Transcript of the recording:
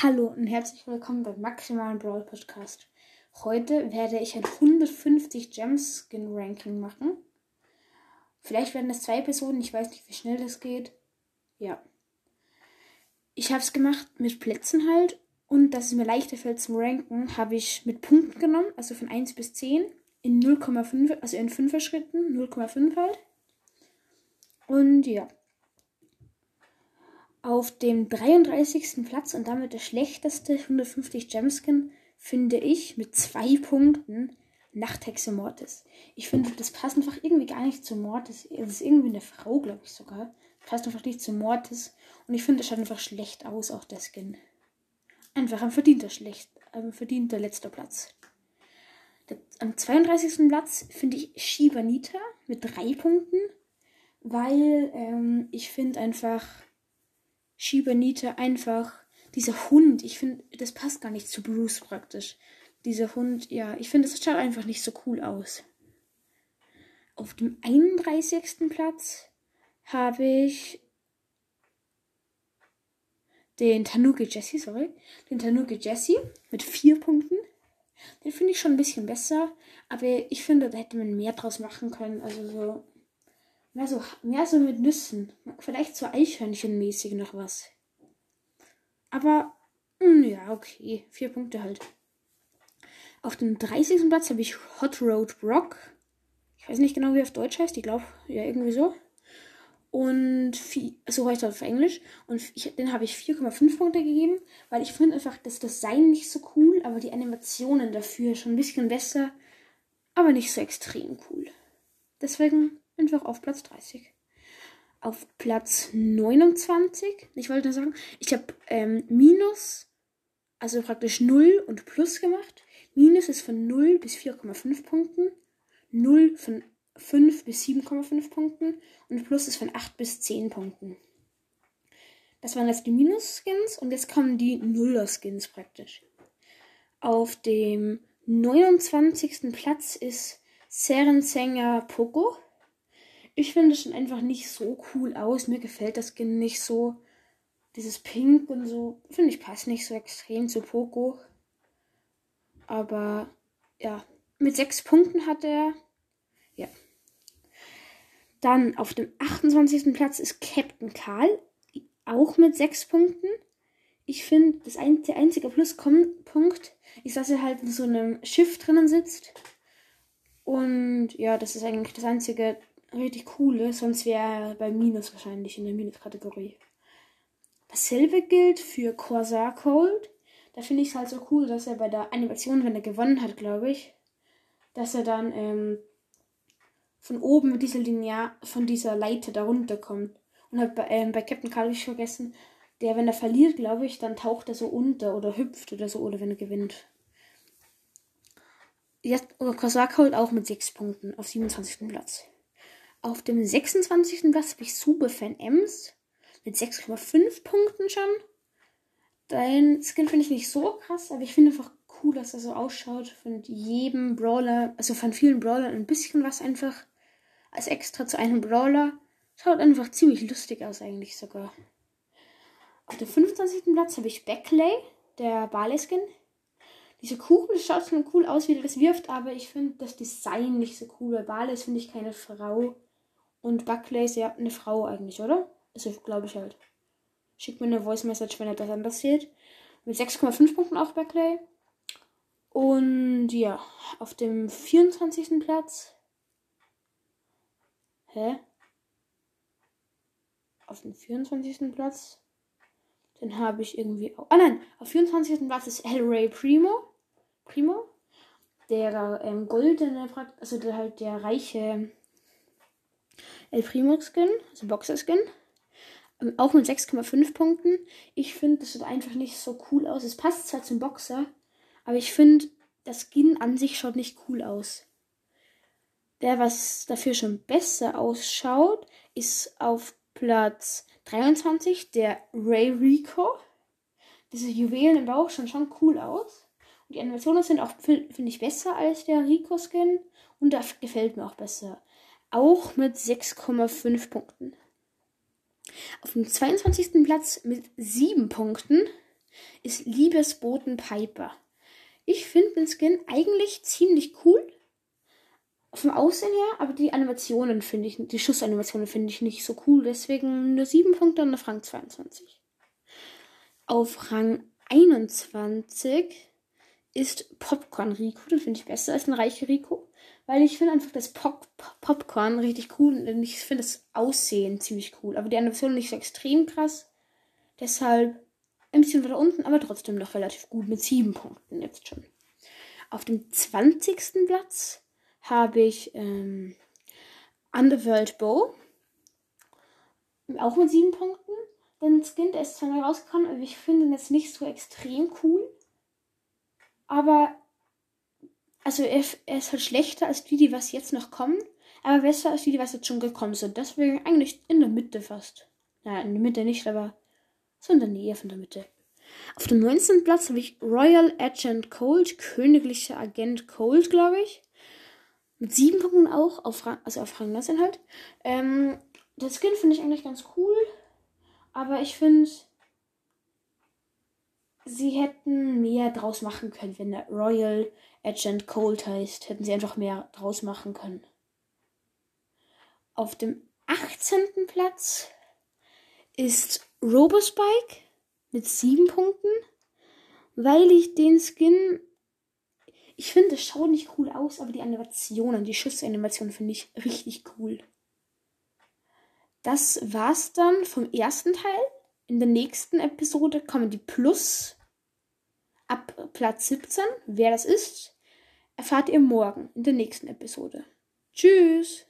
Hallo und herzlich willkommen beim Maximalen Brawl Podcast. Heute werde ich ein 150 Gems Skin Ranking machen. Vielleicht werden es zwei Personen, ich weiß nicht, wie schnell das geht. Ja. Ich habe es gemacht mit Plätzen halt und dass es mir leichter fällt zum Ranken, habe ich mit Punkten genommen, also von 1 bis 10 in 0,5, also in 5er Schritten, 0,5 halt. Und ja. Auf dem 33. Platz und damit der schlechteste 150 Gemskin finde ich mit zwei Punkten Nachthexe Mortis. Ich finde, das passt einfach irgendwie gar nicht zu Mortis. Es ist irgendwie eine Frau, glaube ich sogar. Passt einfach nicht zu Mortis. Und ich finde, es schaut einfach schlecht aus, auch der Skin. Einfach ein verdienter schlecht, ein verdienter letzter Platz. Am 32. Platz finde ich Shibanita mit drei Punkten, weil ähm, ich finde einfach Shibanita einfach, dieser Hund, ich finde, das passt gar nicht zu Bruce praktisch. Dieser Hund, ja, ich finde, das schaut einfach nicht so cool aus. Auf dem 31. Platz habe ich den Tanuki Jesse, sorry, den Tanuki Jesse mit vier Punkten. Den finde ich schon ein bisschen besser, aber ich finde, da hätte man mehr draus machen können. Also so Mehr so, mehr so mit Nüssen. Vielleicht so Eichhörnchenmäßig noch was. Aber, mh, hm, ja, okay. Vier Punkte halt. Auf dem 30. Platz habe ich Hot Road Brock. Ich weiß nicht genau, wie er auf Deutsch heißt. Ich glaube, ja, irgendwie so. Und so heißt er auf Englisch. Und ich, den habe ich 4,5 Punkte gegeben, weil ich finde einfach das Design nicht so cool, aber die Animationen dafür schon ein bisschen besser, aber nicht so extrem cool. Deswegen einfach auf Platz 30. Auf Platz 29, ich wollte nur sagen, ich habe ähm, Minus, also praktisch 0 und Plus gemacht. Minus ist von 0 bis 4,5 Punkten, 0 von 5 bis 7,5 Punkten und Plus ist von 8 bis 10 Punkten. Das waren jetzt die Minus-Skins und jetzt kommen die Nuller-Skins praktisch. Auf dem 29. Platz ist Serensänger Poco. Ich finde es schon einfach nicht so cool aus. Mir gefällt das Skin nicht so. Dieses Pink und so, finde ich, passt nicht so extrem zu Poco. Aber ja, mit sechs Punkten hat er. Ja. Dann auf dem 28. Platz ist Captain Karl. Auch mit sechs Punkten. Ich finde, das ein, der einzige Pluspunkt ist, dass er halt in so einem Schiff drinnen sitzt. Und ja, das ist eigentlich das einzige richtig cool ist, sonst wäre er bei Minus wahrscheinlich in der Minus-Kategorie. Dasselbe gilt für Corsair Cold. Da finde ich es halt so cool, dass er bei der Animation, wenn er gewonnen hat, glaube ich, dass er dann ähm, von oben mit dieser Linear, von dieser Leiter da runterkommt. Und halt bei, ähm, bei Captain Carl ich vergessen, der, wenn er verliert, glaube ich, dann taucht er so unter oder hüpft oder so, oder wenn er gewinnt. Jetzt, Corsair Cold auch mit 6 Punkten auf 27. Platz. Auf dem 26. Platz habe ich Superfan Ems mit 6,5 Punkten schon. Dein Skin finde ich nicht so krass, aber ich finde einfach cool, dass er so ausschaut. Von jedem Brawler, also von vielen Brawlern ein bisschen was einfach als extra zu einem Brawler. Schaut einfach ziemlich lustig aus eigentlich sogar. Auf dem 25. Platz habe ich Beckley, der Barley-Skin. Diese Kugel schaut schon cool aus, wie er das wirft, aber ich finde das Design nicht so cool. Bei Barley finde ich keine Frau. Und Buckley ist ja eine Frau eigentlich, oder? Also glaube ich halt. Schickt mir eine Voice Message, wenn er das anders sieht. Mit 6,5 Punkten auch Buckley. Und ja, auf dem 24. Platz. Hä? Auf dem 24. Platz. Den habe ich irgendwie auch. Ah nein, auf 24. Platz ist El Rey Primo. Primo. Der ähm, goldene, also der halt der reiche El Primo Skin, also Boxer Skin. Ähm, auch mit 6,5 Punkten. Ich finde, das sieht einfach nicht so cool aus. Es passt zwar zum Boxer, aber ich finde, das Skin an sich schaut nicht cool aus. Der, was dafür schon besser ausschaut, ist auf Platz 23 der Ray Rico. Diese Juwelen im Bauch schauen schon cool aus. Und die Animationen sind auch, finde ich, besser als der Rico-Skin. Und das gefällt mir auch besser auch mit 6,5 Punkten. Auf dem 22. Platz mit 7 Punkten ist Liebesboten Piper. Ich finde den Skin eigentlich ziemlich cool. Vom Aussehen her, aber die Animationen finde ich, die Schussanimationen finde ich nicht so cool. Deswegen nur 7 Punkte und auf Rang 22. Auf Rang 21 ist Popcorn Rico. Den finde ich besser als ein reicher Rico. Weil ich finde einfach das Pop Popcorn richtig cool und ich finde das Aussehen ziemlich cool. Aber die Animation nicht so extrem krass. Deshalb ein bisschen weiter unten, aber trotzdem noch relativ gut mit 7 Punkten jetzt schon. Auf dem 20. Platz habe ich ähm, Underworld Bow. Auch mit 7 Punkten. Den Skin, der ist zwar neu rausgekommen, aber ich finde ihn jetzt nicht so extrem cool. Aber, also er, er ist halt schlechter als die, die was jetzt noch kommen. Aber besser als die, die was jetzt schon gekommen sind. Deswegen eigentlich in der Mitte fast. Naja, in der Mitte nicht, aber so in der Nähe von der Mitte. Auf dem 19. Platz habe ich Royal Agent Cold, königlicher Agent Cold, glaube ich. Mit sieben Punkten auch, auf Rang, also auf Rang 19 halt. Ähm, der Skin finde ich eigentlich ganz cool. Aber ich finde, sie hätten mehr draus machen können, wenn der Royal Agent Cold heißt. Hätten sie einfach mehr draus machen können. Auf dem 18. Platz ist Robospike mit sieben Punkten, weil ich den Skin. Ich finde, es schaut nicht cool aus, aber die Animationen, die Schussanimationen finde ich richtig cool. Das war's dann vom ersten Teil. In der nächsten Episode kommen die Plus ab Platz 17. Wer das ist, erfahrt ihr morgen in der nächsten Episode. Tschüss!